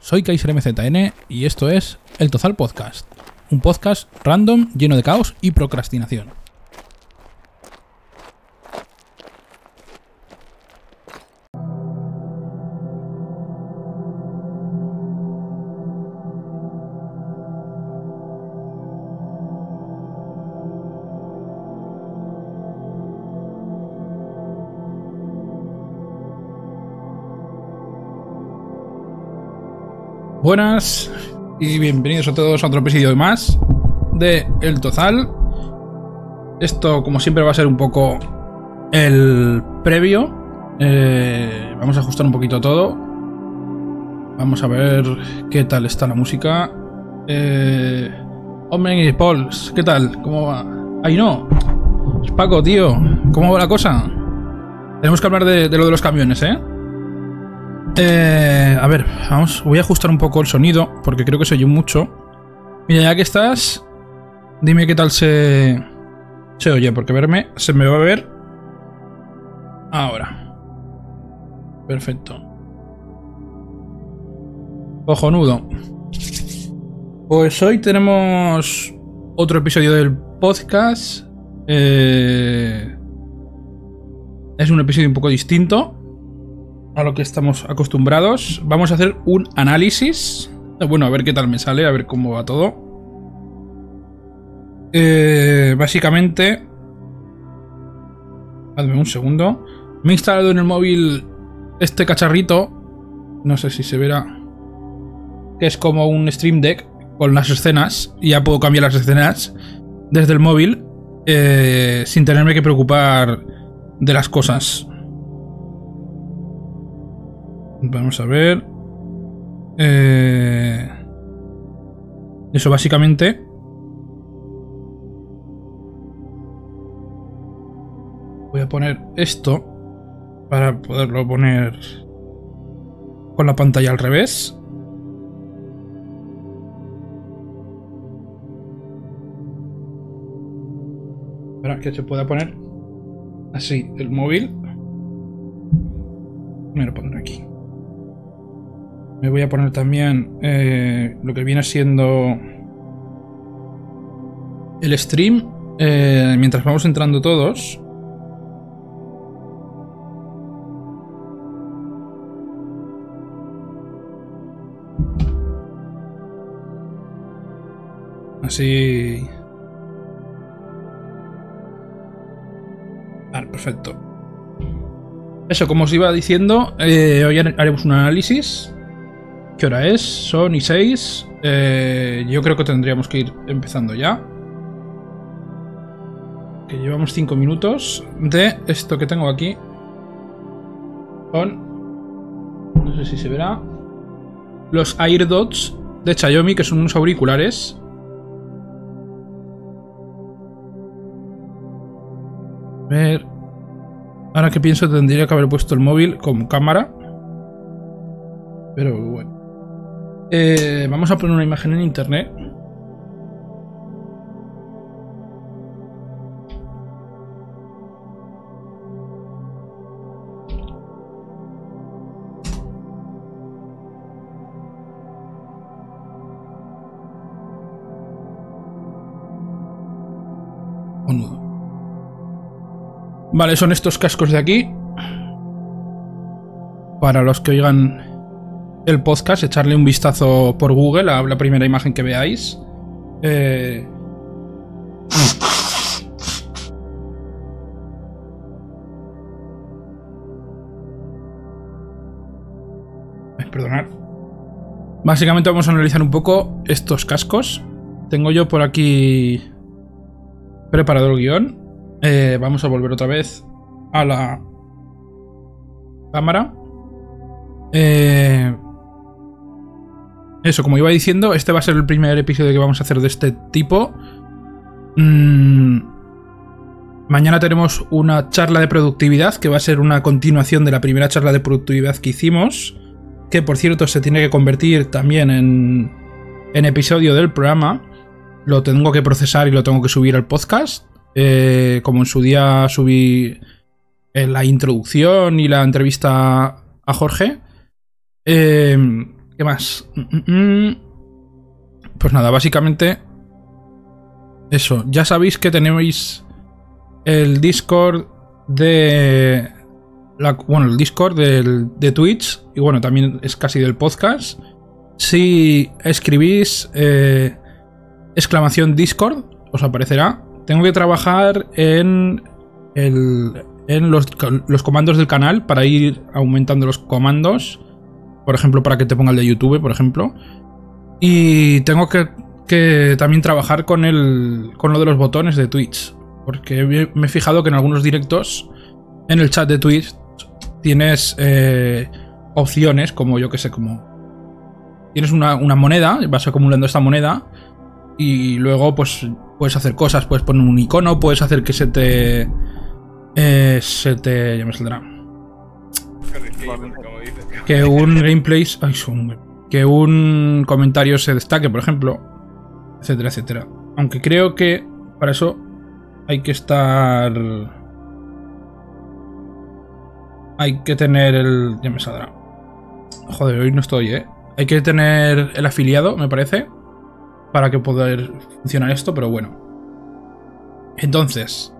soy Kaiser MZN y esto es El Tozal Podcast, un podcast random lleno de caos y procrastinación. Buenas y bienvenidos a todos a otro episodio más de El Tozal. Esto, como siempre, va a ser un poco el previo. Eh, vamos a ajustar un poquito todo. Vamos a ver qué tal está la música. Eh, Hombre y Pauls, ¿qué tal? ¿Cómo va? ¡Ay, no! Paco, tío, ¿cómo va la cosa? Tenemos que hablar de, de lo de los camiones, ¿eh? Eh, a ver, vamos, voy a ajustar un poco el sonido porque creo que se oye mucho. Mira, ya que estás, dime qué tal se, se oye, porque verme se me va a ver ahora. Perfecto. Cojonudo. Pues hoy tenemos otro episodio del podcast. Eh, es un episodio un poco distinto a lo que estamos acostumbrados. Vamos a hacer un análisis. Bueno, a ver qué tal me sale, a ver cómo va todo. Eh, básicamente... Hazme un segundo. Me he instalado en el móvil este cacharrito. No sé si se verá. Que es como un Stream Deck con las escenas. Y ya puedo cambiar las escenas desde el móvil. Eh, sin tenerme que preocupar de las cosas. Vamos a ver. Eh, eso básicamente. Voy a poner esto para poderlo poner con la pantalla al revés. Para que se pueda poner así el móvil. Me lo pondré aquí. Me voy a poner también eh, lo que viene siendo el stream. Eh, mientras vamos entrando todos. Así... Vale, perfecto. Eso, como os iba diciendo, eh, hoy haremos un análisis ¿Qué hora es? Son y 6. Eh, yo creo que tendríamos que ir empezando ya. Que llevamos 5 minutos de esto que tengo aquí. Con... No sé si se verá. Los AirDots de Xiaomi, que son unos auriculares. A ver... Ahora que pienso tendría que haber puesto el móvil como cámara. Pero bueno. Eh, vamos a poner una imagen en internet. Vale, son estos cascos de aquí. Para los que oigan el podcast, echarle un vistazo por Google a la primera imagen que veáis. Eh... Perdonad. Básicamente vamos a analizar un poco estos cascos. Tengo yo por aquí preparado el guion. Eh, vamos a volver otra vez a la cámara. Eh, eso, como iba diciendo, este va a ser el primer episodio que vamos a hacer de este tipo. Mm, mañana tenemos una charla de productividad que va a ser una continuación de la primera charla de productividad que hicimos. Que por cierto se tiene que convertir también en, en episodio del programa. Lo tengo que procesar y lo tengo que subir al podcast. Eh, como en su día subí la introducción y la entrevista a Jorge. Eh, ¿Qué más? Mm, mm, mm. Pues nada, básicamente eso. Ya sabéis que tenéis el Discord de... bueno, el Discord de Twitch y bueno, también es casi del podcast. Si escribís eh, exclamación Discord, os aparecerá. Tengo que trabajar en, en los, los comandos del canal para ir aumentando los comandos. Por ejemplo, para que te ponga el de YouTube, por ejemplo. Y tengo que, también trabajar con, el, con lo de los botones de Twitch. Porque me he fijado que en algunos directos, en el chat de Twitch, tienes eh, opciones como yo que sé, como... Tienes una, moneda, vas acumulando esta moneda y luego pues puedes hacer cosas, puedes poner un icono, puedes hacer que se te... Eh, se te... ya me saldrá. Que un gameplay... Que un comentario se destaque, por ejemplo, etcétera, etcétera. Aunque creo que para eso hay que estar... Hay que tener el... Ya me saldrá. Joder, hoy no estoy, ¿eh? Hay que tener el afiliado, me parece, para que poder funcionar esto, pero bueno. Entonces,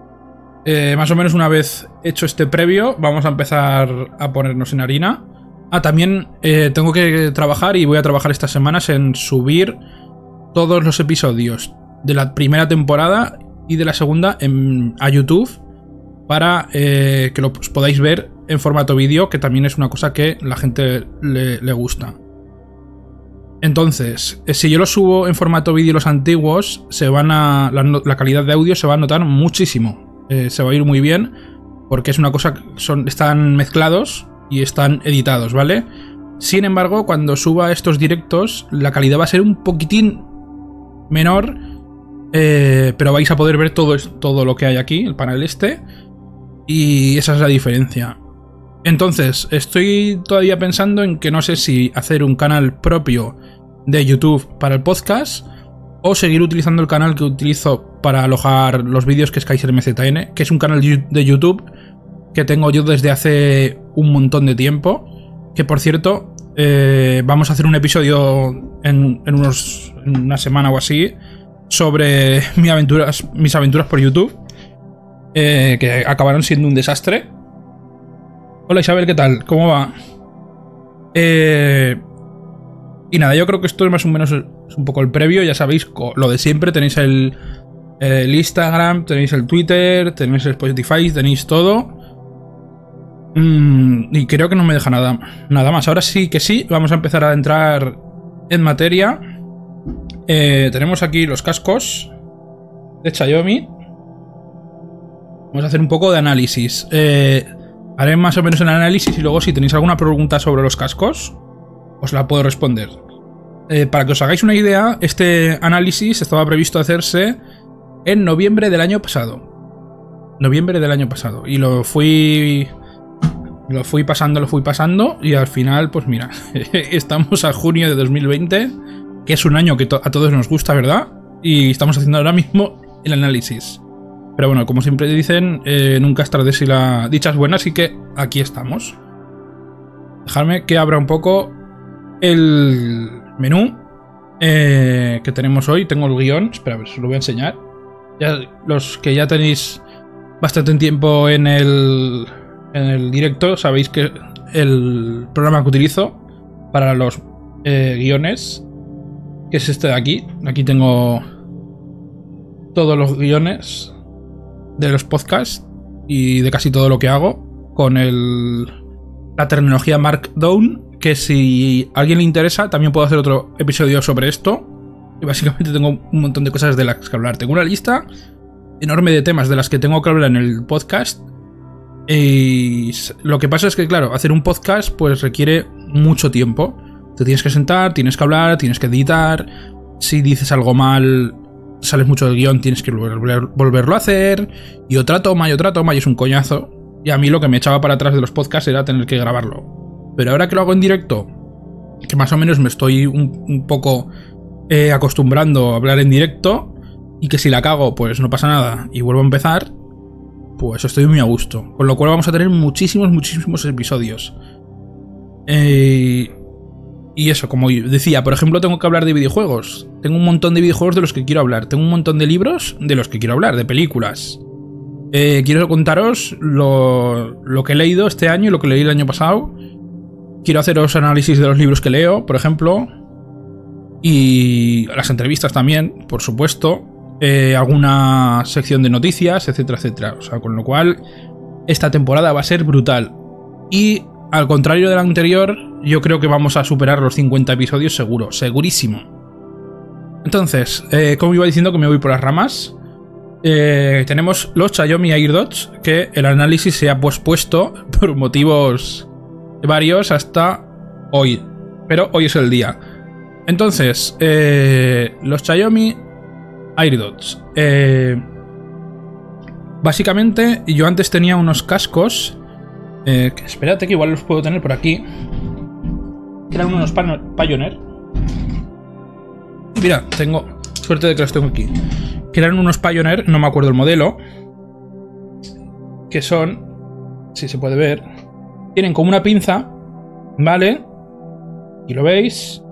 eh, más o menos una vez hecho este previo, vamos a empezar a ponernos en harina. Ah, también eh, tengo que trabajar y voy a trabajar estas semanas en subir todos los episodios de la primera temporada y de la segunda a YouTube para eh, que los podáis ver en formato vídeo, que también es una cosa que la gente le, gusta. Entonces, eh, si yo lo subo en formato vídeo los antiguos, se van a. La, calidad de audio se va a notar muchísimo. se va a ir muy bien. Porque es una cosa. Son, están mezclados y están editados, ¿vale? Sin embargo, cuando suba estos directos, la calidad va a ser un poquitín menor, eh, pero vais a poder ver todo, todo lo que hay aquí, el panel este, y esa es la diferencia. Entonces, estoy todavía pensando en que no sé si hacer un canal propio de YouTube para el podcast o seguir utilizando el canal que utilizo para alojar los vídeos que es KaiserMZN, que es un canal de YouTube que tengo yo desde hace un montón de tiempo. Que por cierto, eh, vamos a hacer un episodio en, unos, una semana o así sobre mis aventuras, mis aventuras por YouTube. Eh, que acabaron siendo un desastre. Hola Isabel, ¿qué tal? ¿Cómo va? Eh, y nada, yo creo que esto es más o menos un poco el previo. Ya sabéis, lo de siempre. Tenéis el Instagram, tenéis el Twitter, tenéis el Spotify, tenéis todo. Mm, y creo que no me deja nada, nada más. Ahora sí que sí, vamos a empezar a entrar en materia. Eh, tenemos aquí los cascos de Xiaomi. Vamos a hacer un poco de análisis. Eh, haré más o menos el análisis y luego si tenéis alguna pregunta sobre los cascos, os la puedo responder. Eh, para que os hagáis una idea, este análisis estaba previsto hacerse en noviembre del año pasado. Noviembre del año pasado. Y lo fui lo fui pasando, lo fui pasando y al final, pues mira, estamos a junio de 2020, que es un año que a todos nos gusta, ¿verdad? Y estamos haciendo ahora mismo el análisis. Pero bueno, como siempre dicen, eh, nunca es tarde si la dicha es buena, así que aquí estamos. Dejadme que abra un poco el menú eh, que tenemos hoy. Tengo el guion, espera, a ver, os lo voy a enseñar. Ya, los que ya tenéis bastante tiempo en el, en el directo sabéis que el programa que utilizo para los eh, guiones, que es este de aquí, aquí tengo todos los guiones de los podcasts y de casi todo lo que hago con el, la terminología Markdown, que si a alguien le interesa también puedo hacer otro episodio sobre esto. Y básicamente tengo un montón de cosas de las que hablar. Tengo una lista enorme de temas de las que tengo que hablar en el podcast y lo que pasa es que, claro, hacer un podcast pues requiere mucho tiempo. Te tienes que sentar, tienes que hablar, tienes que editar. Si dices algo mal, sales mucho del guion, tienes que volverlo a hacer. Y otra toma y otra toma y es un coñazo. Y a mí lo que me echaba para atrás de los podcasts era tener que grabarlo. Pero ahora que lo hago en directo, que más o menos me estoy un, poco eh, acostumbrando a hablar en directo, y que si la cago, pues no pasa nada y vuelvo a empezar, pues estoy muy a gusto. Con lo cual vamos a tener muchísimos, muchísimos episodios. Eh, y eso, como decía, por ejemplo, tengo que hablar de videojuegos. Tengo un montón de videojuegos de los que quiero hablar. Tengo un montón de libros de los que quiero hablar, de películas. Eh, quiero contaros lo, lo, que he leído este año y lo que leí el año pasado. Quiero haceros análisis de los libros que leo, por ejemplo. Y las entrevistas también, por supuesto. Eh, alguna sección de noticias, etcétera, etcétera. O sea, con lo cual, esta temporada va a ser brutal. Y al contrario de la anterior, yo creo que vamos a superar los 50 episodios seguro, segurísimo. Entonces, eh, como iba diciendo que me voy por las ramas, eh, tenemos los Xiaomi AirDots, que el análisis se ha pospuesto por motivos varios hasta hoy. Pero hoy es el día. Entonces, eh, los Xiaomi AirDots. básicamente, yo antes tenía unos cascos. espérate que igual los puedo tener por aquí que eran unos Pioneer. Mira, tengo suerte de que los tengo aquí. Que eran unos Pioneer, no me acuerdo el modelo. Que son, si se puede ver, tienen como una pinza, ¿vale? Y lo veis.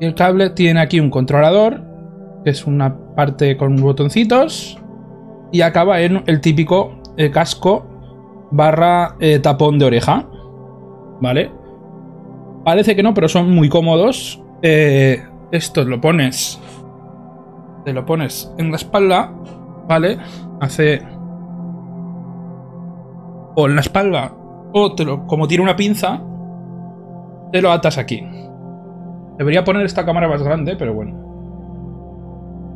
Y el cable tiene aquí un controlador, que es una parte con botoncitos. Y acaba en el típico eh, casco barra eh, tapón de oreja. ¿Vale? Parece que no, pero son muy cómodos. Eh, esto lo pones. Te lo pones en la espalda. ¿Vale? Hace. O en la espalda. O te lo, como tiene una pinza. Te lo atas aquí. Debería poner esta cámara más grande, pero bueno.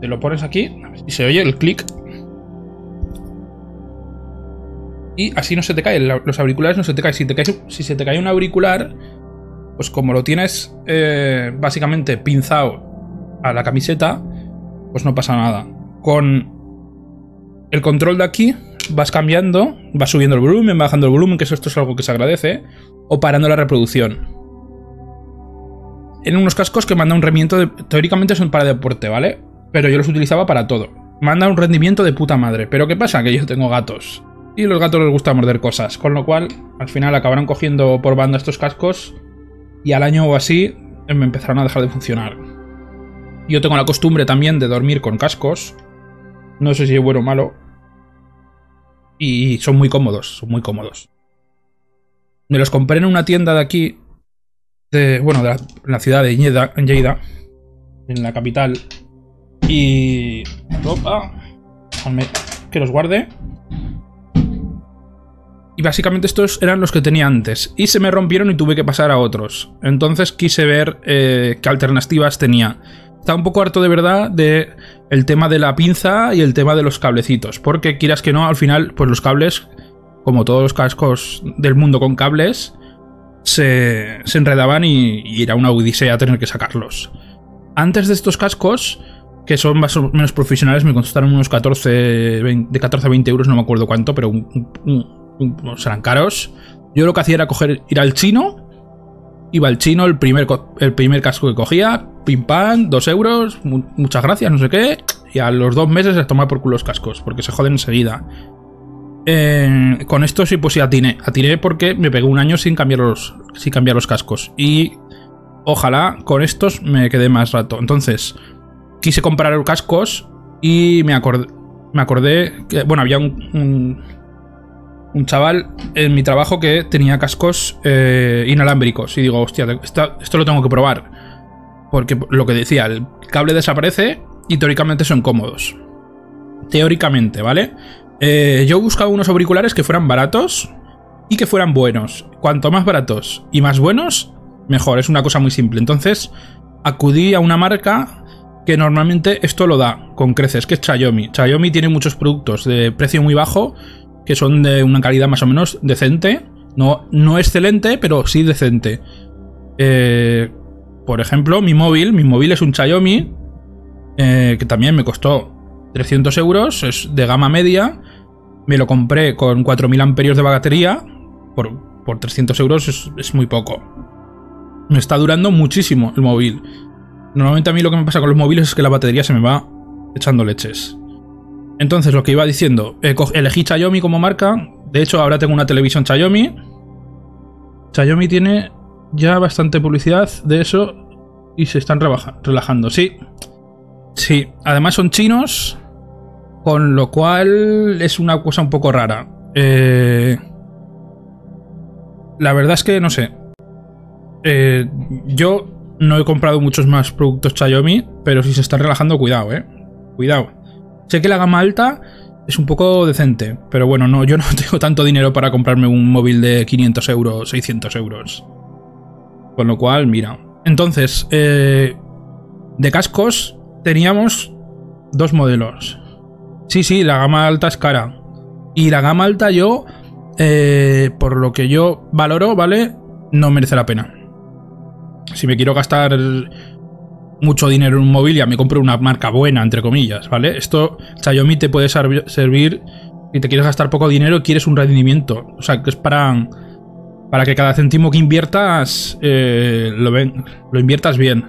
Te lo pones aquí. Y se oye el clic. Y así no se te caen. Los auriculares no se te caen. Si, cae, si se te cae un auricular pues como lo tienes eh, básicamente pinzado a la camiseta, pues no pasa nada. Con el control de aquí vas cambiando, vas subiendo el volumen, bajando el volumen, que eso esto es algo que se agradece, o parando la reproducción. En unos cascos que manda un rendimiento, de, teóricamente son para deporte, ¿vale? Pero yo los utilizaba para todo. Manda un rendimiento de puta madre. Pero ¿qué pasa? Que yo tengo gatos. Y los gatos les gusta morder cosas. Con lo cual, al final acabarán cogiendo por banda estos cascos y al año o así eh, me empezaron a dejar de funcionar. Yo tengo la costumbre también de dormir con cascos. No sé si es bueno o malo. Y son muy cómodos, son muy cómodos. Me los compré en una tienda de aquí, de, bueno, de la, ciudad de Lleida, en en la capital. Y... Opa, que los guarde. Y básicamente estos eran los que tenía antes. Y se me rompieron y tuve que pasar a otros. Entonces quise ver eh, qué alternativas tenía. Estaba un poco harto de verdad de el tema de la pinza y el tema de los cablecitos. Porque quieras que no, al final, pues los cables, como todos los cascos del mundo con cables, se, enredaban y, era una odisea tener que sacarlos. Antes de estos cascos, que son más o menos profesionales, me costaron unos 14, de 14 a 20 euros, no me acuerdo cuánto, pero serán caros. Yo lo que hacía era ir al chino. Iba al chino, el primer, el primer casco que cogía, pim pam, dos euros, muchas gracias, no sé qué. Y a los dos meses se tomar por culo los cascos, porque se joden enseguida. con esto sí, pues sí atiné. Atiné porque me pegué un año sin cambiar los, sin cambiar los cascos. Y ojalá con estos me quedé más rato. Entonces, quise comprar cascos y me acordé, me acordé que, bueno, había un un chaval en mi trabajo que tenía cascos eh, inalámbricos. Y digo, hostia, esto, lo tengo que probar. Porque lo que decía, el cable desaparece y teóricamente son cómodos. Teóricamente, ¿vale? Eh, yo buscaba unos auriculares que fueran baratos y que fueran buenos. Cuanto más baratos y más buenos, mejor. Es una cosa muy simple. Entonces, acudí a una marca que normalmente esto lo da con creces, que es Xiaomi. Xiaomi tiene muchos productos de precio muy bajo que son de una calidad más o menos decente. No, no excelente, pero sí decente. Eh, por ejemplo, mi móvil, mi móvil es un Xiaomi, eh, que también me costó 300 euros, es de gama media. Me lo compré con 4000 amperios de batería. Por, por 300 euros es, es, muy poco. Me está durando muchísimo el móvil. Normalmente a mí lo que me pasa con los móviles es que la batería se me va echando leches. Entonces, lo que iba diciendo, eh, elegí Xiaomi como marca. De hecho, ahora tengo una televisión Xiaomi. Xiaomi tiene ya bastante publicidad de eso y se están relajando. Sí, sí. Además son chinos, con lo cual es una cosa un poco rara. Eh, la verdad es que no sé. Eh, yo no he comprado muchos más productos Xiaomi, pero si se están relajando, cuidado, eh. Cuidado. Sé que la gama alta es un poco decente, pero bueno, no, yo no tengo tanto dinero para comprarme un móvil de 500 euros, 600 euros. Con lo cual, mira. Entonces, eh, de cascos teníamos dos modelos. Sí, sí, la gama alta es cara. Y la gama alta yo, eh, por lo que yo valoro, ¿vale? No merece la pena. Si me quiero gastar mucho dinero en un móvil, ya me compro una marca buena, entre comillas, ¿vale? Esto, Xiaomi te puede servir y te quieres gastar poco dinero y quieres un rendimiento. O sea, que es para, para que cada céntimo que inviertas eh, lo, lo inviertas bien.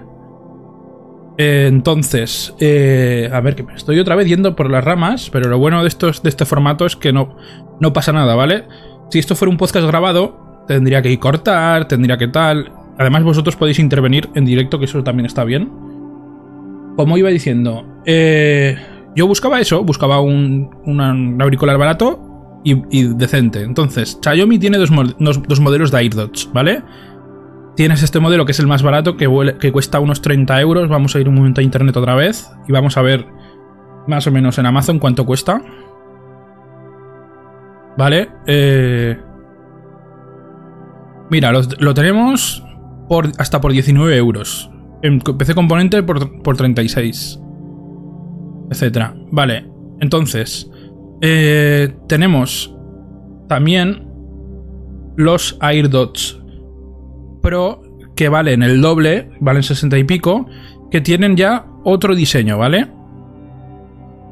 Entonces, eh, a ver, que me estoy otra vez yendo por las ramas, pero lo bueno de, estos, de este formato es que no, no pasa nada, ¿vale? Si esto fuera un podcast grabado, tendría que ir cortar, tendría que tal. Además, vosotros podéis intervenir en directo, que eso también está bien. Como iba diciendo, eh, yo buscaba eso, buscaba un, auricular barato y, decente. Entonces, Xiaomi tiene dos, modelos de AirDots, ¿vale? Tienes este modelo que es el más barato, que, cuesta unos 30 euros. Vamos a ir un momento a internet otra vez y vamos a ver más o menos en Amazon cuánto cuesta. ¿Vale? Eh, mira, lo tenemos hasta por 19 euros. En PC Componente por, por 36. Etcétera. Vale, entonces. Eh, tenemos también los AirDots Pro que valen el doble, valen 60 y pico, que tienen ya otro diseño, ¿vale?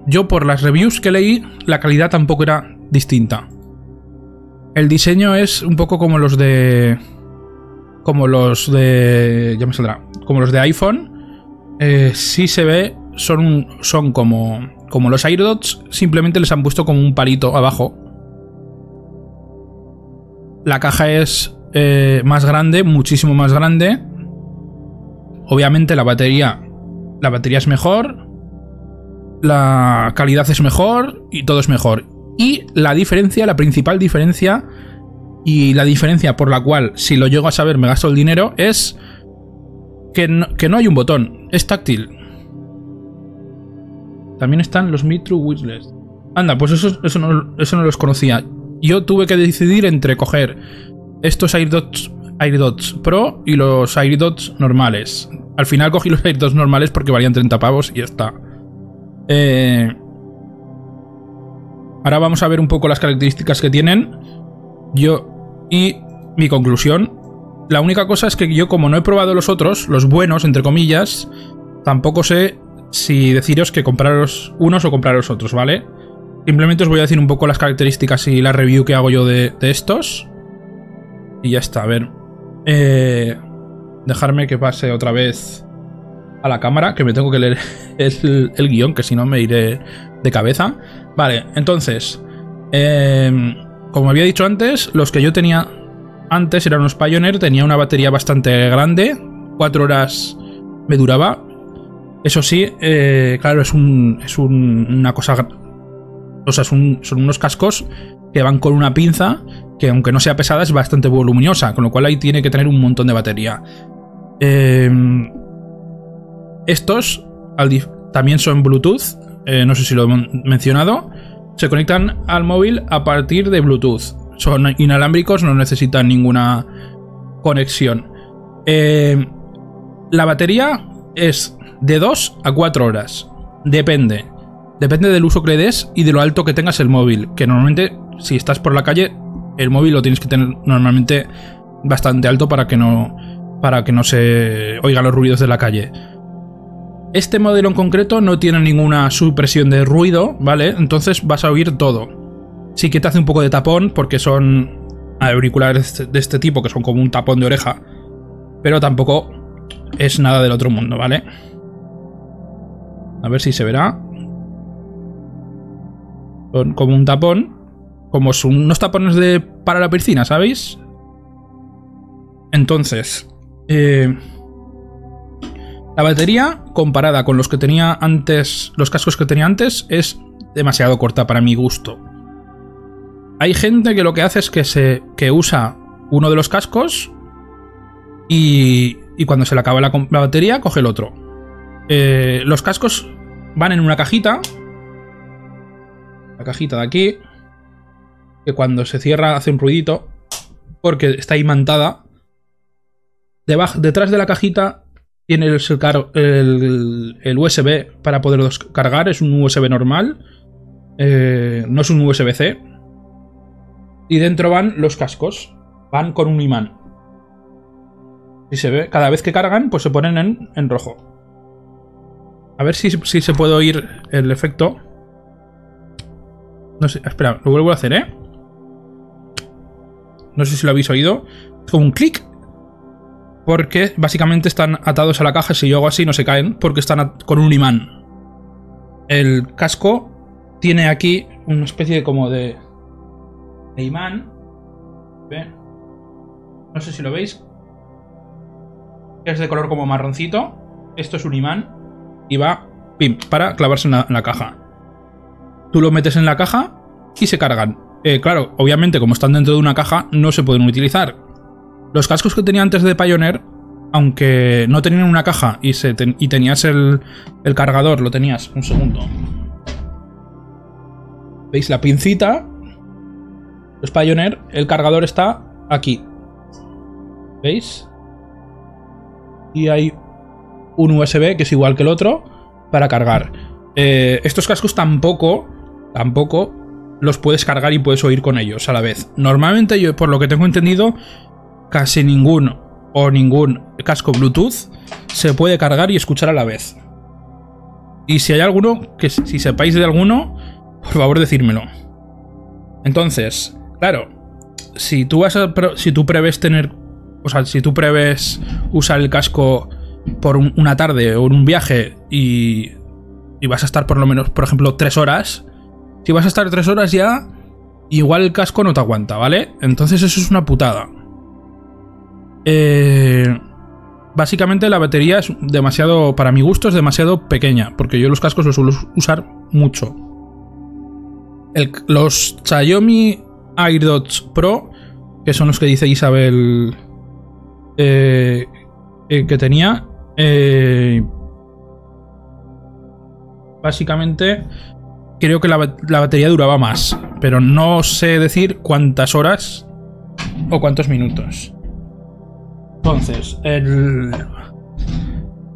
Yo por las reviews que leí, la calidad tampoco era distinta. El diseño es un poco como los de como los de. Ya me saldrá. Como los de iPhone. Eh, sí se ve. Son, son como. Como los AirDots. Simplemente les han puesto como un palito abajo. La caja es eh, más grande, muchísimo más grande. Obviamente la batería. La batería es mejor. La calidad es mejor. Y todo es mejor. Y la diferencia, la principal diferencia y la diferencia por la cual, si lo llego a saber, me gasto el dinero es que no, hay un botón, es táctil. También están los Mitru Wishlist. Anda, pues eso, eso, no, eso no los conocía. Yo tuve que decidir entre coger estos AirDots, AirDots Pro y los AirDots normales. Al final cogí los AirDots normales porque valían 30 pavos y ya está. Eh, ahora vamos a ver un poco las características que tienen. Yo. Y mi conclusión. La única cosa es que yo, como no he probado los otros, los buenos, entre comillas, tampoco sé si deciros que compraros unos o compraros otros, ¿vale? Simplemente os voy a decir un poco las características y la review que hago yo de, estos. Y ya está, a ver. Eh, dejarme que pase otra vez a la cámara, que me tengo que leer el, el guion, que si no me iré de cabeza. Vale, entonces. Eh, como había dicho antes, los que yo tenía antes eran unos Pioneer, tenía una batería bastante grande, 4 horas me duraba. Eso sí, eh, claro, es, un, es una cosa... O sea, son unos cascos que van con una pinza que aunque no sea pesada es bastante voluminosa, con lo cual ahí tiene que tener un montón de batería. Em, estos también son Bluetooth, eh, no sé si lo he mencionado se conectan al móvil a partir de Bluetooth. Son inalámbricos, no necesitan ninguna conexión. Eh, la batería es de 2 a 4 horas. Depende. Depende del uso que le des y de lo alto que tengas el móvil. Que normalmente, si estás por la calle, el móvil lo tienes que tener normalmente bastante alto para que no. Para que no se oigan los ruidos de la calle. Este modelo en concreto no tiene ninguna supresión de ruido, ¿vale? Entonces vas a oír todo. Sí que te hace un poco de tapón porque son auriculares de este tipo que son como un tapón de oreja. Pero tampoco es nada del otro mundo, ¿vale? A ver si se verá. Son como un tapón. Como son unos tapones de para la piscina, ¿sabéis? Entonces, eh, la batería comparada con los que tenía antes, los cascos que tenía antes, es demasiado corta para mi gusto. Hay gente que lo que hace es que se que usa uno de los cascos y, y cuando se le acaba la, batería coge el otro. Eh, los cascos van en una cajita. La cajita de aquí. Que cuando se cierra hace un ruidito. Porque está imantada. Debajo, detrás de la cajita tiene el, USB para poderlos cargar. Es un USB normal. Eh, no es un USB-C. Y dentro van los cascos. Van con un imán. Si se ve, cada vez que cargan, pues se ponen en, en rojo. A ver si, si, se puede oír el efecto. No sé, espera, lo vuelvo a hacer, ¿eh? No sé si lo habéis oído. Es como un clic. Porque básicamente están atados a la caja. Si yo hago así no se caen. Porque están con un imán. El casco tiene aquí una especie de como de, imán. No sé si lo veis. Es de color como marroncito. Esto es un imán. Y va para clavarse en la, en la caja. Tú lo metes en la caja y se cargan. Eh, claro, obviamente como están dentro de una caja no se pueden utilizar. Los cascos que tenía antes de Pioneer, aunque no tenían una caja y, tenías el, el cargador, lo tenías, un segundo. ¿Veis la pincita? Los Pioneer, el cargador está aquí. ¿Veis? Y hay un USB que es igual que el otro para cargar. Eh, estos cascos tampoco, tampoco los puedes cargar y puedes oír con ellos a la vez. Normalmente yo, por lo que tengo entendido, casi ningún o ningún casco Bluetooth se puede cargar y escuchar a la vez. Y si hay alguno, que si sepáis de alguno, por favor decírmelo. Entonces, claro, si tú vas a, si tú prevés tener, o sea, si tú prevés usar el casco por un, una tarde o en un viaje y, y vas a estar por lo menos, por ejemplo, tres horas, si vas a estar tres horas ya, igual el casco no te aguanta, ¿vale? Entonces eso es una putada. Eh, básicamente la batería es demasiado, para mi gusto, es demasiado pequeña, porque yo los cascos los suelo usar mucho. Los Xiaomi AirDots Pro, que son los que dice Isabel eh, eh, que tenía, básicamente creo que la, la, batería duraba más, pero no sé decir cuántas horas o cuántos minutos. Entonces, el...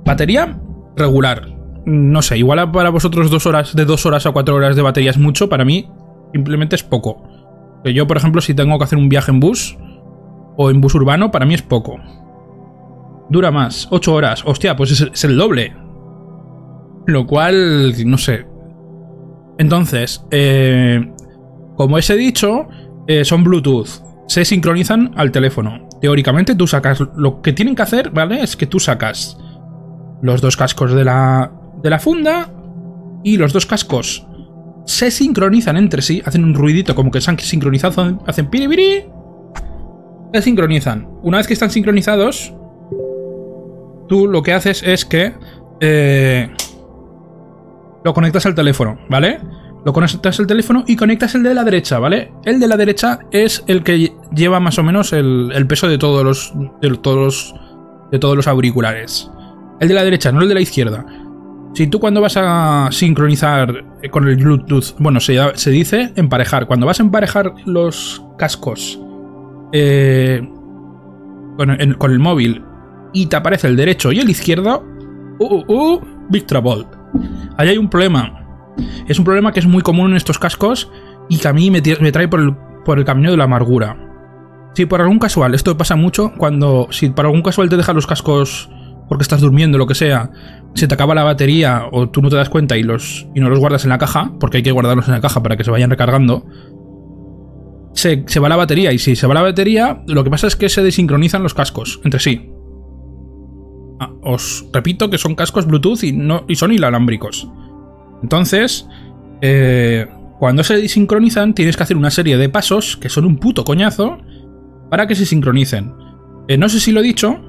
Batería regular. No sé, igual para vosotros dos horas, de dos horas a cuatro horas de batería es mucho, para mí simplemente es poco. Yo, por ejemplo, si tengo que hacer un viaje en bus o en bus urbano, para mí es poco. Dura más, 8 horas. Hostia, pues es, es el doble. Lo cual, no sé, entonces, eh, como os he dicho, eh, son Bluetooth. Se sincronizan al teléfono. Teóricamente tú sacas... Lo que tienen que hacer, ¿vale? Es que tú sacas los dos cascos de la, de la funda y los dos cascos se sincronizan entre sí, hacen un ruidito como que se han sincronizado, hacen piribiri, se sincronizan. Una vez que están sincronizados, tú lo que haces es que eh, lo conectas al teléfono, ¿vale? Lo conectas al teléfono y conectas el de la derecha, ¿vale? El de la derecha es el que lleva más o menos el, el peso de todos los, de todos de todos los auriculares. El de la derecha, no el de la izquierda. Si tú cuando vas a sincronizar con el Bluetooth, bueno, se, dice emparejar. Cuando vas a emparejar los cascos eh, con, el, con, el, móvil y te aparece el derecho y el izquierdo, uh, uh, uh Big Trouble. Ahí hay un problema. Es un problema que es muy común en estos cascos y que a mí me, trae por el, camino de la amargura. Si por algún casual, esto pasa mucho cuando, si por algún casual te dejas los cascos porque estás durmiendo, lo que sea, se te acaba la batería o tú no te das cuenta y, los, no los guardas en la caja, porque hay que guardarlos en la caja para que se vayan recargando, se, va la batería y si se va la batería, lo que pasa es que se desincronizan los cascos entre sí. Ah, os repito que son cascos Bluetooth y, y son inalámbricos. Entonces, eh, cuando se desincronizan, tienes que hacer una serie de pasos que son un puto coñazo para que se sincronicen. Eh, no sé si lo he dicho,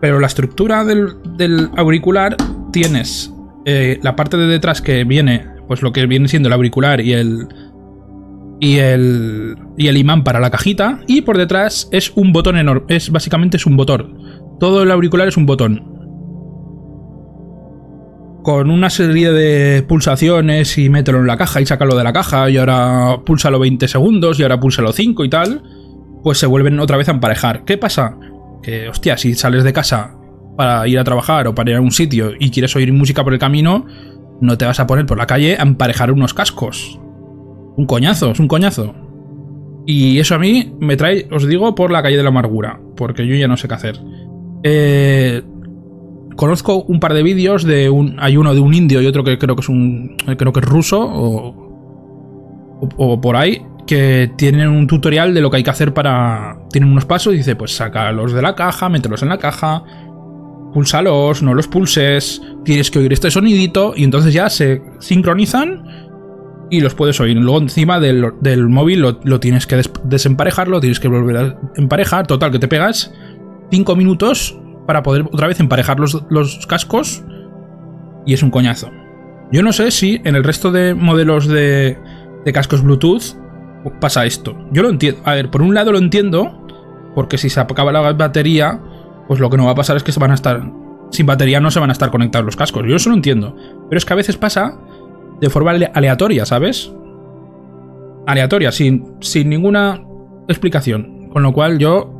pero la estructura del, auricular tienes eh, la parte de detrás que viene, pues lo que viene siendo el auricular y el, y el, y el imán para la cajita. Y por detrás es un botón enorme. Es básicamente es un botón. Todo el auricular es un botón. Con una serie de pulsaciones y mételo en la caja y sácalo de la caja. Y ahora púlsalo 20 segundos y ahora púlsalo 5 y tal. Pues se vuelven otra vez a emparejar. ¿Qué pasa? Que, hostia, si sales de casa para ir a trabajar o para ir a un sitio y quieres oír música por el camino, no te vas a poner por la calle a emparejar unos cascos. Un coñazo, es un coñazo. Y eso a mí me trae, os digo, por la calle de la amargura, porque yo ya no sé qué hacer. Eh, conozco un par de vídeos de un. Hay uno de un indio y otro que creo que es un. creo que es ruso o, o, por ahí. Que tienen un tutorial de lo que hay que hacer para. Tienen unos pasos y dice: Pues sácalos de la caja, mételos en la caja, púlsalos, no los pulses, tienes que oír este sonidito y entonces ya se sincronizan y los puedes oír. Luego encima del, móvil lo, tienes que desemparejar, lo tienes que volver a emparejar. Total, que te pegas 5 minutos para poder otra vez emparejar los, los, cascos y es un coñazo. Yo no sé si en el resto de modelos de, de cascos Bluetooth pasa esto. Yo lo entiendo. A ver, por un lado lo entiendo, porque si se acaba la batería, pues lo que no va a pasar es que se van a estar... Sin batería no se van a estar conectados los cascos. Yo eso lo entiendo. Pero es que a veces pasa de forma aleatoria, ¿sabes? Aleatoria, sin, sin ninguna explicación. Con lo cual yo...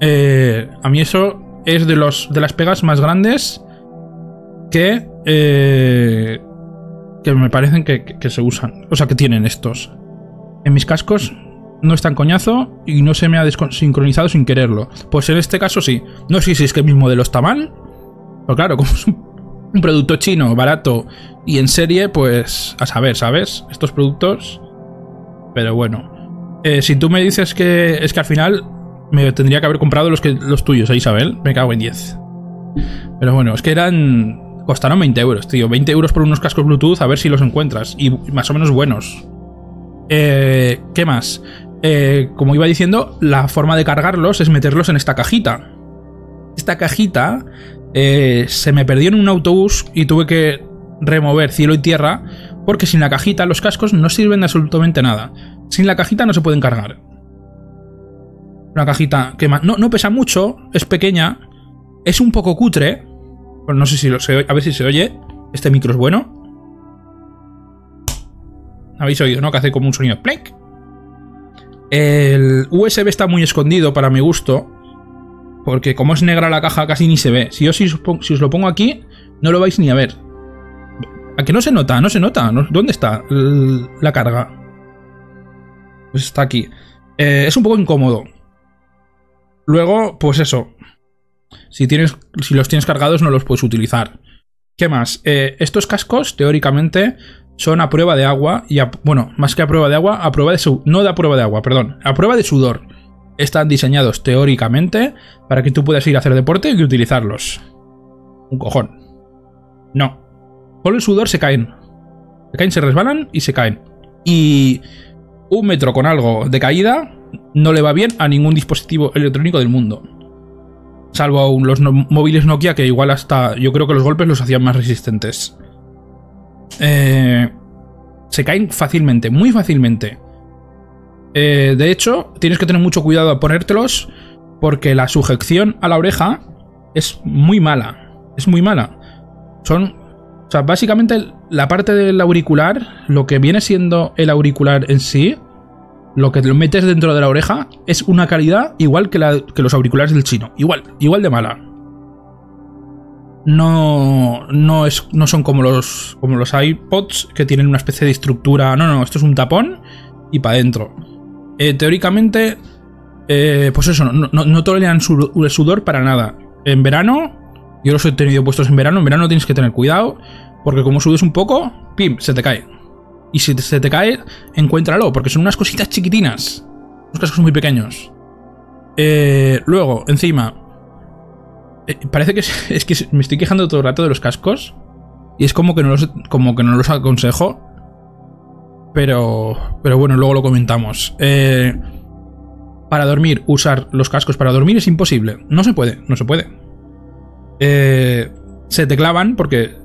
Eh, a mí eso es de, los, de las pegas más grandes que... Eh, que me parecen que, que, se usan. O sea, que tienen estos. En mis cascos no es tan coñazo y no se me ha sincronizado sin quererlo. Pues en este caso sí. No sé si es que mi modelo está mal. Pero claro, como es un producto chino barato y en serie, pues a saber, ¿sabes? Estos productos. Pero bueno. Eh, si tú me dices que es que al final me tendría que haber comprado los, que, los tuyos, ¿eh, Isabel? Me cago en 10. Pero bueno, es que eran... Costaron 20 euros, tío. 20 euros por unos cascos Bluetooth, a ver si los encuentras. Y más o menos buenos. Eh, ¿Qué más? Eh, como iba diciendo, la forma de cargarlos es meterlos en esta cajita. Esta cajita eh, se me perdió en un autobús y tuve que remover cielo y tierra porque sin la cajita los cascos no sirven de absolutamente nada. Sin la cajita no se pueden cargar. Una cajita que no, no pesa mucho, es pequeña, es un poco cutre. Pues no sé si lo sé, a ver si se oye. Este micro es bueno. Habéis oído, ¿no? Que hace como un sonido. ¡Plink! El USB está muy escondido para mi gusto. Porque como es negra la caja casi ni se ve. Si yo si os, lo pongo aquí, no lo vais ni a ver. ¿A que no se nota? No se nota. ¿Dónde está la carga? Pues está aquí. Eh, es un poco incómodo. Luego, pues eso. Si, tienes, si los tienes cargados no los puedes utilizar. ¿Qué más? Eh, estos cascos, teóricamente, son a prueba de agua. Y bueno, más que a prueba de agua, a prueba de... Su, no de a prueba de agua, perdón. A prueba de sudor están diseñados teóricamente para que tú puedas ir a hacer deporte y utilizarlos. Un cojón. No. Con el sudor se caen. Se caen, se resbalan y se caen. Y un metro con algo de caída no le va bien a ningún dispositivo electrónico del mundo. Salvo los móviles Nokia que igual hasta yo creo que los golpes los hacían más resistentes. Eh, se caen fácilmente, muy fácilmente. Eh, de hecho, tienes que tener mucho cuidado a ponértelos porque la sujeción a la oreja es muy mala. Es muy mala. Son... O sea, básicamente la parte del auricular, lo que viene siendo el auricular en sí, lo que lo metes dentro de la oreja, es una calidad igual que, los auriculares del chino. Igual, igual de mala. No, no, es, no son como los, como los iPods que tienen una especie de estructura. No, no, esto es un tapón y para adentro. Eh, teóricamente, eh, pues eso, no, no, toleran el sudor para nada. En verano, yo los he tenido puestos en verano, en verano tienes que tener cuidado, porque como sudes un poco, pim, se te cae. Y si se te cae, encuéntralo, porque son unas cositas chiquitinas. Unos cascos muy pequeños. Eh, luego, encima. parece que es, que me estoy quejando todo el rato de los cascos. Y es como que no los, como que no los aconsejo. Pero, pero bueno, luego lo comentamos. Eh, para dormir, usar los cascos para dormir es imposible. No se puede, no se puede. Eh, se te clavan porque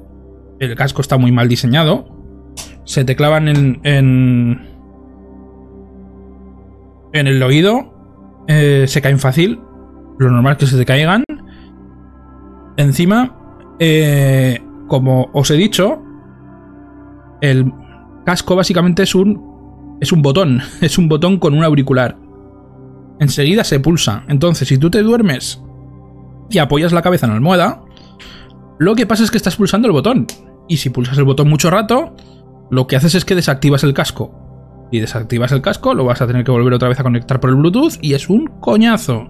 el casco está muy mal diseñado. Se te clavan en, en, en el oído. Eh, se caen fácil. Lo normal es que se te caigan. Encima, eh, como os he dicho, el casco básicamente es un, es un botón. Es un botón con un auricular. Enseguida se pulsa. Entonces, si tú te duermes y apoyas la cabeza en la almohada, lo que pasa es que estás pulsando el botón. Y si pulsas el botón mucho rato, lo que haces es que desactivas el casco. Y desactivas el casco, lo vas a tener que volver otra vez a conectar por el Bluetooth y es un coñazo.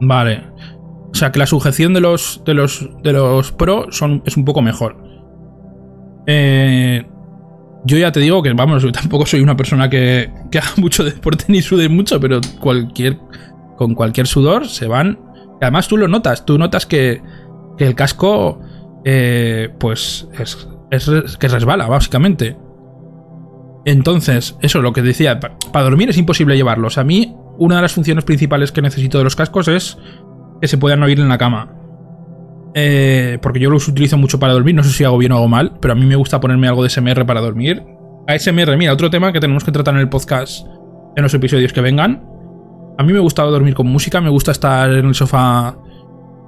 Vale. O sea que la sujeción de los, de los, de los Pro son, es un poco mejor. Eh, yo ya te digo que, vamos, tampoco soy una persona que, que haga mucho deporte ni sude mucho, pero cualquier, con cualquier sudor se van. Además tú lo notas, tú notas que el casco, eh, pues, es, es, que resbala, básicamente. Entonces, eso, lo que decía, para dormir es imposible llevarlos. A mí, una de las funciones principales que necesito de los cascos es que se puedan oír en la cama. Eh, porque yo los utilizo mucho para dormir, no sé si hago bien o hago mal, pero a mí me gusta ponerme algo de SMR para dormir. ASMR, mira, otro tema que tenemos que tratar en el podcast en los episodios que vengan. A mí me gusta dormir con música, me gusta estar en el sofá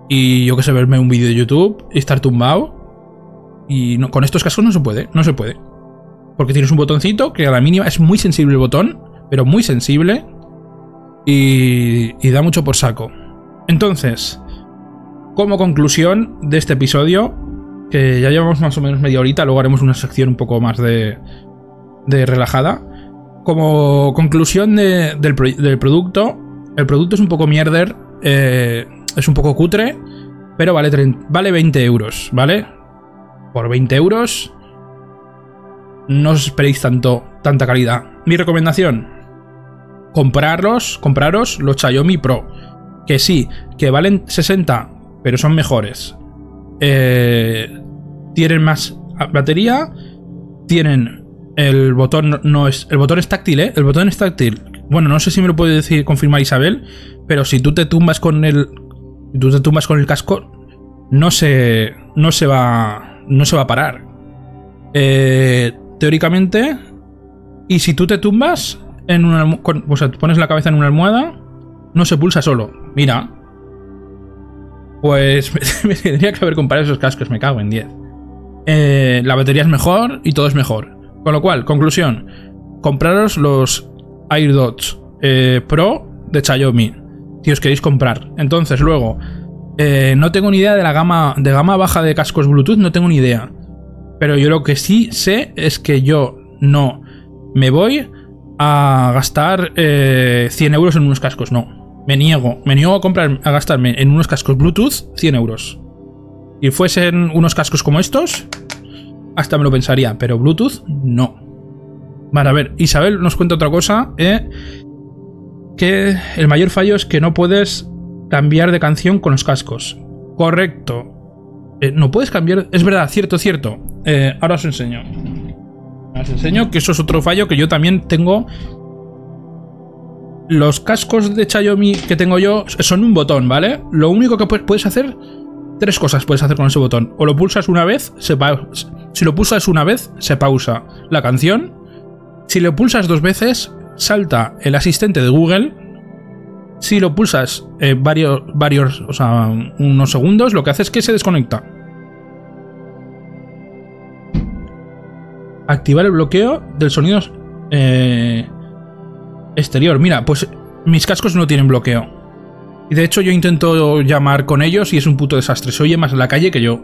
y yo que sé, verme un vídeo de YouTube y estar tumbado. Y con estos cascos no se puede, no se puede. Porque tienes un botoncito que a la mínima es muy sensible el botón, pero muy sensible. Y, y da mucho por saco. Entonces, como conclusión de este episodio, que ya llevamos más o menos media horita, luego haremos una sección un poco más de, de relajada. Como conclusión del, producto, el producto es un poco mierder, eh, es un poco cutre, pero vale, vale 20 euros, ¿vale? Por 20 euros no os esperéis tanto, tanta calidad. Mi recomendación, comprarlos, compraros los Xiaomi Pro que sí, que valen 60, pero son mejores. Eh, tienen más batería, tienen el botón no es el botón es táctil, ¿eh? El botón es táctil. Bueno, no sé si me lo puede decir confirmar Isabel, pero si tú te tumbas con el tú te tumbas con el casco no se no se va no se va a parar. Eh, teóricamente y si tú te tumbas en una o sea, pones la cabeza en una almohada no se pulsa solo. Mira. Pues me, tendría que haber comprado esos cascos, me cago en 10. Eh, la batería es mejor y todo es mejor. Con lo cual, conclusión. Compraros los AirDots eh, Pro de Xiaomi. Si os queréis comprar. Entonces, luego. Eh, no tengo ni idea de la gama. De gama baja de cascos Bluetooth, no tengo ni idea. Pero yo lo que sí sé es que yo no me voy a gastar 100 euros en unos cascos, no me niego, me niego a comprar, a gastarme en unos cascos Bluetooth 100 euros. Si fuesen unos cascos como estos, hasta me lo pensaría, pero Bluetooth no. Vale, a ver, Isabel nos cuenta otra cosa, ¿eh? Que el mayor fallo es que no puedes cambiar de canción con los cascos. Correcto. Eh, no puedes cambiar... Es verdad, cierto, cierto. Eh, ahora os enseño. Os enseño que eso es otro fallo que yo también tengo los cascos de Xiaomi que tengo yo son un botón, ¿vale? Lo único que puedes hacer, tres cosas puedes hacer con ese botón. O lo pulsas una vez, se si lo pulsas una vez, se pausa la canción. Si lo pulsas dos veces, salta el asistente de Google. Si lo pulsas eh, varios, varios, o sea, unos segundos, lo que hace es que se desconecta. Activar el bloqueo del sonido eh, exterior. Mira, pues mis cascos no tienen bloqueo. Y de hecho yo intento llamar con ellos y es un puto desastre. Se oye más en la calle que yo.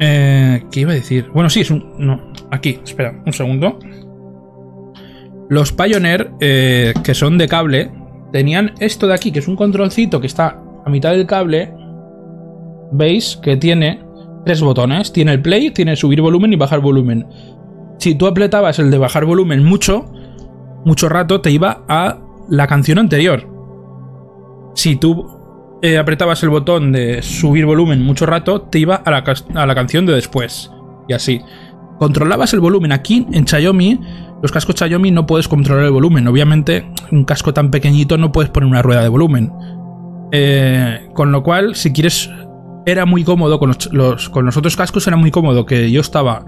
Eh, ¿Qué iba a decir? Bueno, sí, es un... No, aquí, espera, un segundo. Los Pioneer, eh, que son de cable, tenían esto de aquí, que es un controlcito que está a mitad del cable. ¿Veis? Que tiene tres botones. Tiene el play, tiene subir volumen y bajar volumen. Si tú apretabas el de bajar volumen mucho, mucho rato te iba a la canción anterior. Si tú eh, apretabas el botón de subir volumen mucho rato, te iba a la, a la, canción de después. Y así. Controlabas el volumen. Aquí en Xiaomi, los cascos Xiaomi no puedes controlar el volumen. Obviamente, un casco tan pequeñito no puedes poner una rueda de volumen. Eh, con lo cual, si quieres, era muy cómodo con los, con los otros cascos, era muy cómodo que yo estaba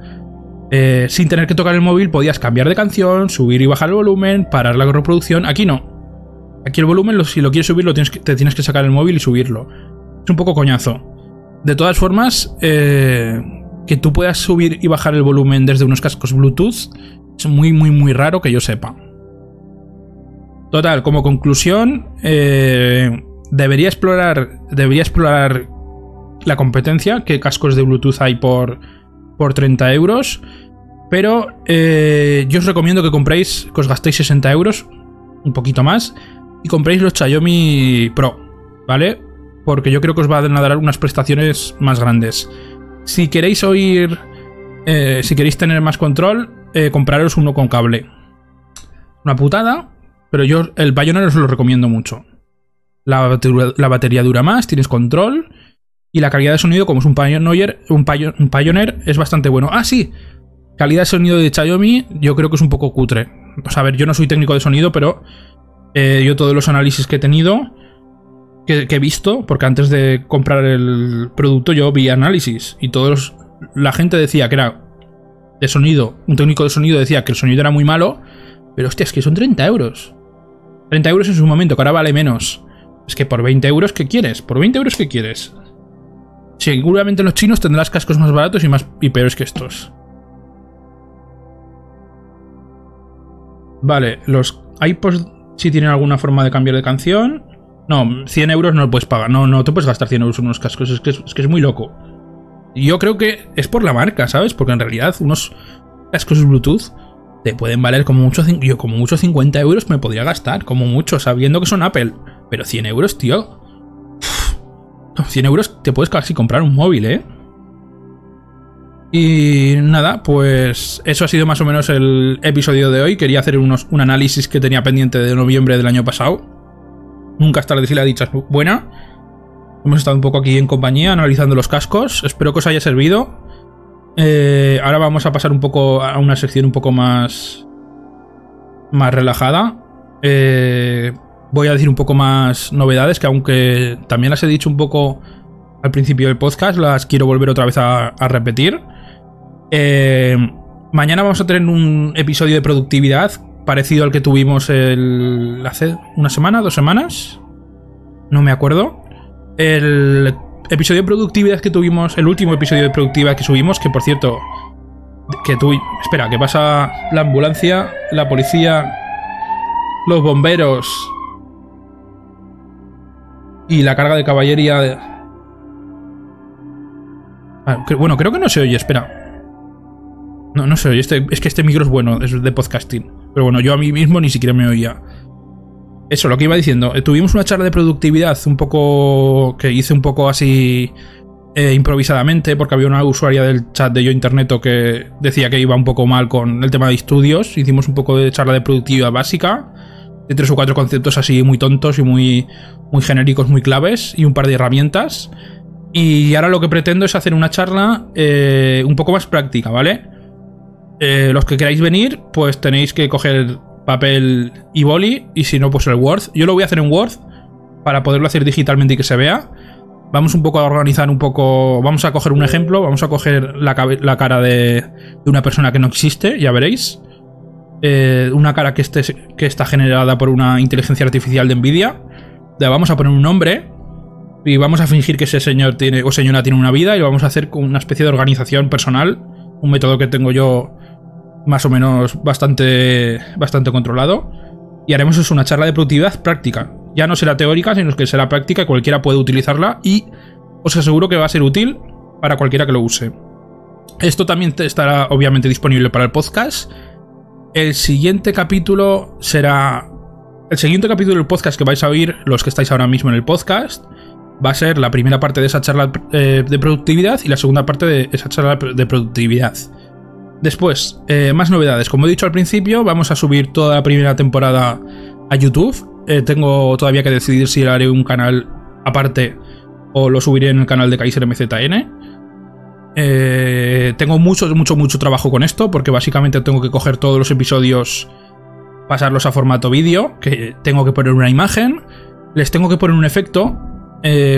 eh, sin tener que tocar el móvil, podías cambiar de canción, subir y bajar el volumen, parar la reproducción. Aquí no. Aquí el volumen, si lo quieres subir, tienes te tienes que sacar el móvil y subirlo. Es un poco coñazo. De todas formas, eh, que tú puedas subir y bajar el volumen desde unos cascos Bluetooth es muy, muy, muy raro que yo sepa. Total, como conclusión, eh, debería explorar, debería explorar la competencia, qué cascos de Bluetooth hay por, por 30 euros. Pero eh, yo os recomiendo que compréis, que os gastéis 60 euros, un poquito más, y compréis los Xiaomi Pro, ¿vale? Porque yo creo que os va a dar unas prestaciones más grandes. Si queréis oír, eh, si queréis tener más control, eh, compraros uno con cable. Una putada, pero yo el Pioneer os lo recomiendo mucho. La, batería dura más, tienes control y la calidad de sonido, como es un Pioneer, un, es bastante bueno. Ah, sí. Calidad de sonido de Xiaomi, yo creo que es un poco cutre. Sea, a ver, yo no soy técnico de sonido, pero eh, yo todos los análisis que he tenido, que, he visto, porque antes de comprar el producto yo vi análisis y todos la gente decía que era de sonido, un técnico de sonido decía que el sonido era muy malo, pero hostia, es que son 30 euros. 30 euros en su momento, que ahora vale menos. Es que por 20 euros, ¿qué quieres? ¿Por 20 euros qué quieres? Seguramente los chinos tendrás cascos más baratos y más y peores que estos. Vale, los iPods si tienen alguna forma de cambiar de canción. No, 100 euros no lo puedes pagar. No, no te puedes gastar 100 euros en unos cascos. Es que es, muy loco. Yo creo que es por la marca, ¿sabes? Porque en realidad unos cascos Bluetooth te pueden valer como mucho, yo como mucho 50 euros me podría gastar, como mucho, sabiendo que son Apple. Pero 100 euros, tío. 100 euros te puedes casi comprar un móvil, ¿eh? Y nada, pues eso ha sido más o menos el episodio de hoy. Quería hacer unos, un análisis que tenía pendiente de noviembre del año pasado. Nunca es tarde si la dicha es buena. Hemos estado un poco aquí en compañía analizando los cascos. Espero que os haya servido. Eh, ahora vamos a pasar un poco a una sección un poco más, más relajada. Eh, voy a decir un poco más novedades que aunque también las he dicho un poco al principio del podcast, las quiero volver otra vez a, repetir. Eh, mañana vamos a tener un episodio de productividad parecido al que tuvimos el, hace una semana, dos semanas. No me acuerdo. El episodio de productividad que tuvimos, el último episodio de productividad que subimos, que por cierto, que tú... Espera, que pasa la ambulancia, la policía, los bomberos y la carga de caballería. Ah, bueno, creo que no se oye, espera. No, no se oye. Este, es que este micro es bueno, es de podcasting. Pero bueno, yo a mí mismo ni siquiera me oía. Eso, lo que iba diciendo. Eh, tuvimos una charla de productividad un poco. que hice un poco así. Eh, improvisadamente, porque había una usuaria del chat de Yo Interneto que decía que iba un poco mal con el tema de estudios. Hicimos un poco de charla de productividad básica de tres o cuatro conceptos así muy tontos y muy, muy genéricos, muy claves y un par de herramientas. Y ahora lo que pretendo es hacer una charla eh, un poco más práctica, ¿vale? Eh, los que queráis venir, pues tenéis que coger papel y boli, y si no, pues el Word. Yo lo voy a hacer en Word para poderlo hacer digitalmente y que se vea. Vamos un poco a organizar un poco. Vamos a coger un ejemplo. Vamos a coger la, cara de, una persona que no existe, ya veréis. Eh, una cara que está generada por una inteligencia artificial de Nvidia. Le vamos a poner un nombre y vamos a fingir que ese señor tiene o señora tiene una vida y lo vamos a hacer con una especie de organización personal, un método que tengo yo más o menos bastante, bastante controlado. Y haremos eso, una charla de productividad práctica. Ya no será teórica, sino que será práctica y cualquiera puede utilizarla y os aseguro que va a ser útil para cualquiera que lo use. Esto también estará obviamente disponible para el podcast el siguiente capítulo será. El siguiente capítulo del podcast que vais a oír, los que estáis ahora mismo en el podcast, va a ser la primera parte de esa charla eh, de productividad y la segunda parte de esa charla de productividad. Después, eh, más novedades. Como he dicho al principio, vamos a subir toda la primera temporada a YouTube. Eh, tengo todavía que decidir si haré un canal aparte o lo subiré en el canal de Kaiser MZN. Eh, tengo mucho, mucho, mucho trabajo con esto, porque básicamente tengo que coger todos los episodios, pasarlos a formato vídeo, que tengo que poner una imagen, les tengo que poner un efecto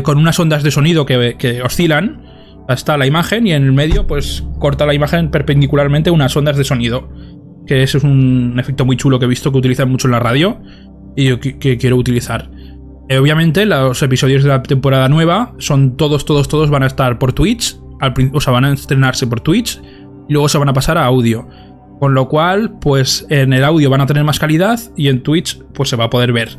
con unas ondas de sonido que oscilan. Está la imagen y en el medio, pues corta la imagen perpendicularmente unas ondas de sonido. Que ese es un efecto muy chulo que he visto que utilizan mucho en la radio y que, quiero utilizar. Eh, obviamente, los episodios de la temporada nueva son todos, todos, todos van a estar por Twitch o sea, van a estrenarse por Twitch y luego se van a pasar a audio. Con lo cual, pues en el audio van a tener más calidad y en Twitch pues se va a poder ver.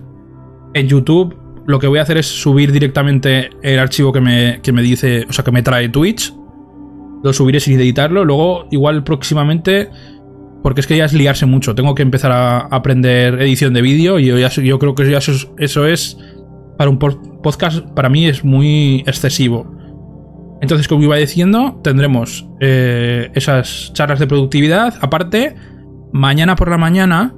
En YouTube lo que voy a hacer es subir directamente el archivo que me, que me dice, o sea, que me trae Twitch. Lo subiré sin editarlo. Luego, igual próximamente, porque es que ya es liarse mucho. Tengo que empezar a aprender edición de vídeo y yo, yo creo que eso, eso es, para un podcast, para mí es muy excesivo. Entonces, como iba diciendo, tendremos eh, esas charlas de productividad. Aparte, mañana por la mañana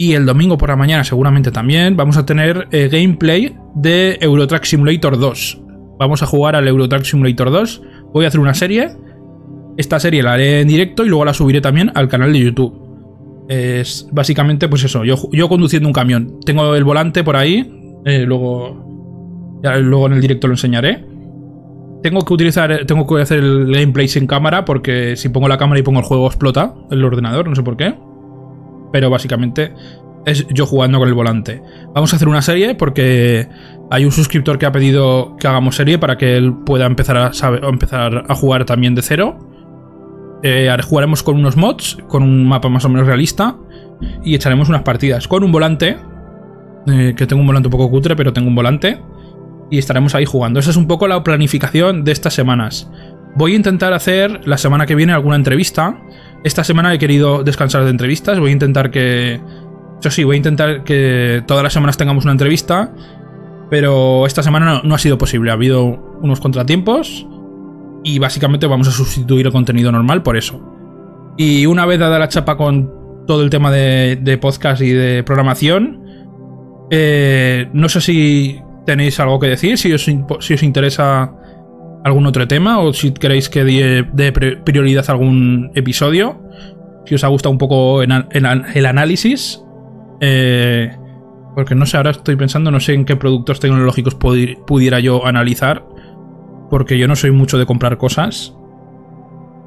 y el domingo por la mañana seguramente también vamos a tener eh, gameplay de Eurotrack Simulator 2. Vamos a jugar al Eurotrack Simulator 2. Voy a hacer una serie. Esta serie la haré en directo y luego la subiré también al canal de YouTube. Es básicamente, pues eso, yo, conduciendo un camión. Tengo el volante por ahí. Eh, luego, luego en el directo lo enseñaré. Tengo que utilizar, tengo que hacer el gameplay sin cámara porque si pongo la cámara y pongo el juego explota el ordenador, no sé por qué. Pero básicamente es yo jugando con el volante. Vamos a hacer una serie porque hay un suscriptor que ha pedido que hagamos serie para que él pueda empezar a, empezar a jugar también de cero. Eh, jugaremos con unos mods, con un mapa más o menos realista y echaremos unas partidas con un volante. Eh, que tengo un volante un poco cutre, pero tengo un volante y estaremos ahí jugando. Esa es un poco la planificación de estas semanas. Voy a intentar hacer la semana que viene alguna entrevista. Esta semana he querido descansar de entrevistas. Voy a intentar que. Eso sí, voy a intentar que todas las semanas tengamos una entrevista. Pero esta semana no, ha sido posible. Ha habido unos contratiempos. Y básicamente vamos a sustituir el contenido normal por eso. Y una vez dada la chapa con todo el tema de, podcast y de programación. Eh, no sé si tenéis algo que decir, si si os interesa algún otro tema o si queréis que dé prioridad a algún episodio, si os ha gustado un poco el análisis. Eh, porque no sé, ahora estoy pensando, no sé en qué productos tecnológicos pudiera yo analizar, porque yo no soy mucho de comprar cosas.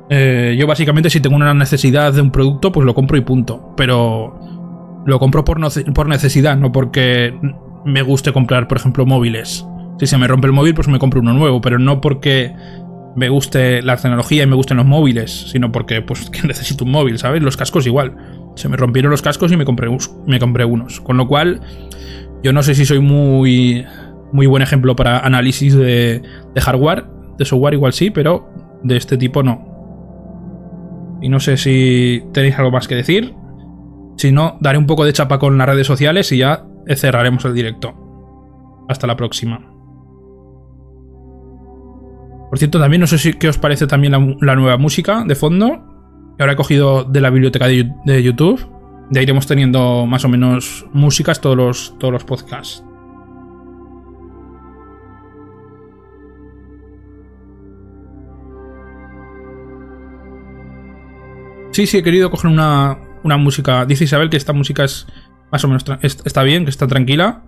Eh, yo básicamente si tengo una necesidad de un producto, pues lo compro y punto. Pero lo compro por, por necesidad, no porque me guste comprar, por ejemplo, móviles. Si se me rompe el móvil, pues me compro uno nuevo, pero no porque me guste la tecnología y me gusten los móviles, sino porque pues necesito un móvil, ¿sabes? Los cascos igual. Se me rompieron los cascos y me compré, unos. Con lo cual, yo no sé si soy muy, muy buen ejemplo para análisis de hardware. De software igual sí, pero de este tipo no. Y no sé si tenéis algo más que decir. Si no, daré un poco de chapa con las redes sociales y ya cerraremos el directo. Hasta la próxima. Por cierto, también no sé si qué os parece también la, nueva música de fondo. Que ahora he cogido de la biblioteca de, YouTube. De ahí iremos teniendo más o menos músicas todos los, todos los podcasts. Sí, sí, he querido coger una, una música. Dice Isabel que esta música es más o menos está bien, que está tranquila.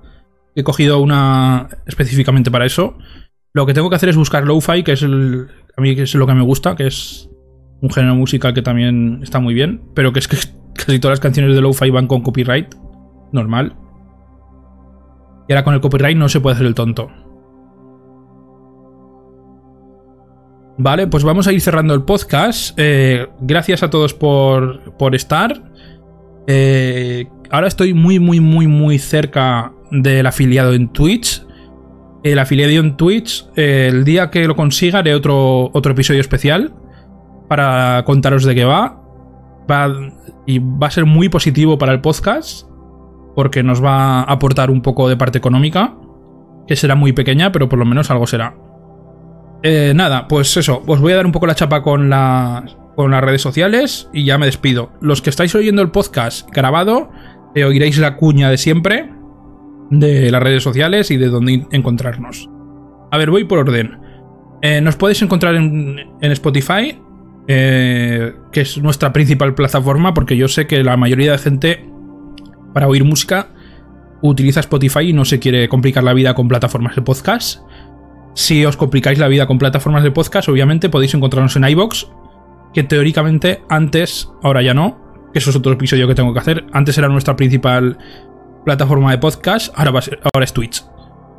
He cogido una específicamente para eso. Lo que tengo que hacer es buscar lo-fi, que es a mí es lo que me gusta, que es un género musical que también está muy bien, pero que es que casi todas las canciones de lo-fi van con copyright, normal. Y ahora con el copyright no se puede hacer el tonto. Vale, pues vamos a ir cerrando el podcast. Eh, gracias a todos por, por estar. Eh, ahora estoy muy, muy, muy, muy cerca del afiliado en Twitch. El afiliado en Twitch, el día que lo consiga, haré otro, otro episodio especial para contaros de qué va. va. Y va a ser muy positivo para el podcast, porque nos va a aportar un poco de parte económica, que será muy pequeña, pero por lo menos algo será. Eh, nada, pues eso, os voy a dar un poco la chapa con las con las redes sociales y ya me despido. Los que estáis oyendo el podcast grabado, eh, oiréis la cuña de siempre de las redes sociales y de dónde encontrarnos. A ver, voy por orden. Eh, nos podéis encontrar en, Spotify, eh, que es nuestra principal plataforma, porque yo sé que la mayoría de gente para oír música utiliza Spotify y no se quiere complicar la vida con plataformas de podcast. Si os complicáis la vida con plataformas de podcast, obviamente podéis encontrarnos en iBox, que teóricamente antes, ahora ya no, que eso es otro episodio que tengo que hacer. Antes era nuestra principal plataforma de podcast, ahora, ahora es Twitch.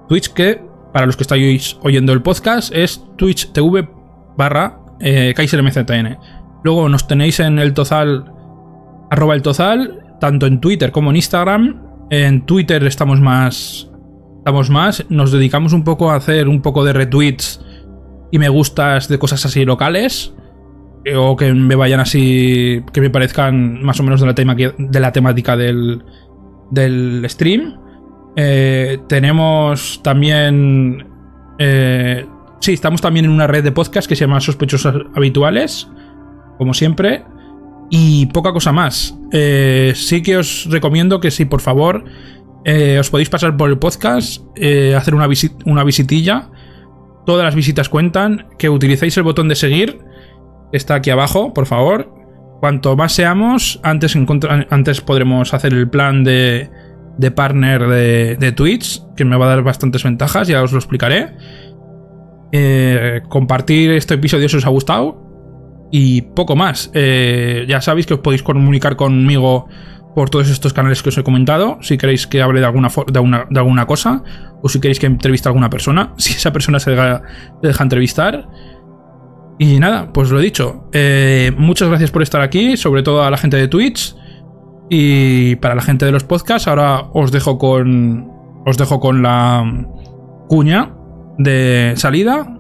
Twitch que, para los que estáis oyendo el podcast, es Twitch TV barra eh, KaiserMZN. Luego nos tenéis en el Tozal, arroba el Tozal, tanto en Twitter como en Instagram. En Twitter estamos más, estamos más, nos dedicamos un poco a hacer un poco de retweets y me gustas de cosas así locales o que me vayan así, que me parezcan más o menos de la, de la temática del, del stream. Eh, tenemos también... Eh, sí, estamos también en una red de podcast que se llama Sospechosos Habituales, como siempre. Y poca cosa más. Eh, sí que os recomiendo que si por favor os podéis pasar por el podcast, hacer una, una visitilla. Todas las visitas cuentan. Que utilicéis el botón de seguir está aquí abajo, por favor. Cuanto más seamos, antes, podremos hacer el plan de, de partner de, Twitch, que me va a dar bastantes ventajas, ya os lo explicaré. Eh, compartir este episodio si os ha gustado. Y poco más. Eh, ya sabéis que os podéis comunicar conmigo por todos estos canales que os he comentado. Si queréis que hable de alguna, de, de alguna cosa. O si queréis que entreviste a alguna persona. Si esa persona se deja entrevistar. Y nada, pues lo he dicho. Eh, muchas gracias por estar aquí, sobre todo a la gente de Twitch. Y para la gente de los podcasts, ahora os dejo con. Os dejo con la cuña de salida.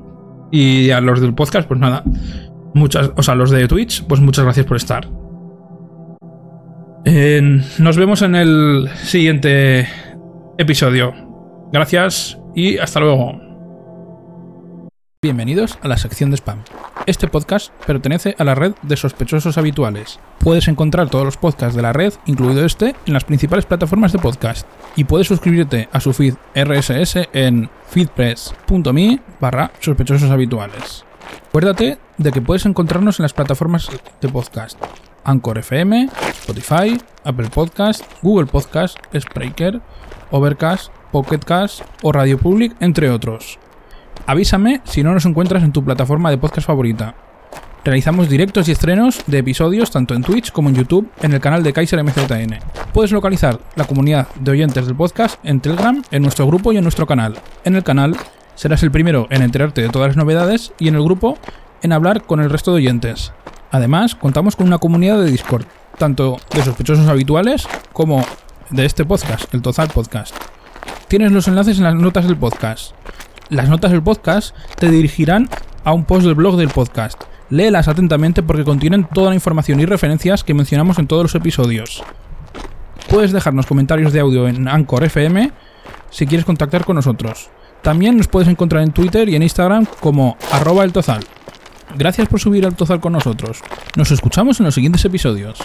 Y a los del podcast, pues nada. Muchas. O sea, los de Twitch, pues muchas gracias por estar. nos vemos en el siguiente episodio. Gracias y hasta luego. Bienvenidos a la sección de spam. Este podcast pertenece a la red de sospechosos habituales. Puedes encontrar todos los podcasts de la red, incluido este, en las principales plataformas de podcast. Y puedes suscribirte a su feed RSS en feedpress.me barra sospechosos habituales. Acuérdate de que puedes encontrarnos en las plataformas de podcast. Anchor FM, Spotify, Apple Podcast, Google Podcast, Spreaker, Overcast, Pocketcast o Radio Public, entre otros. Avísame si no nos encuentras en tu plataforma de podcast favorita. Realizamos directos y estrenos de episodios tanto en Twitch como en YouTube en el canal de Kaiser MZN. Puedes localizar la comunidad de oyentes del podcast en Telegram, en nuestro grupo y en nuestro canal. En el canal serás el primero en enterarte de todas las novedades y en el grupo en hablar con el resto de oyentes. Además, contamos con una comunidad de Discord, tanto de sospechosos habituales como de este podcast, el Tozal Podcast. Tienes los enlaces en las notas del podcast. Las notas del podcast te dirigirán a un post del blog del podcast. Léelas atentamente porque contienen toda la información y referencias que mencionamos en todos los episodios. Puedes dejarnos comentarios de audio en Anchor FM si quieres contactar con nosotros. También nos puedes encontrar en Twitter y en Instagram como arroba el tozal. Gracias por subir al tozal con nosotros. Nos escuchamos en los siguientes episodios.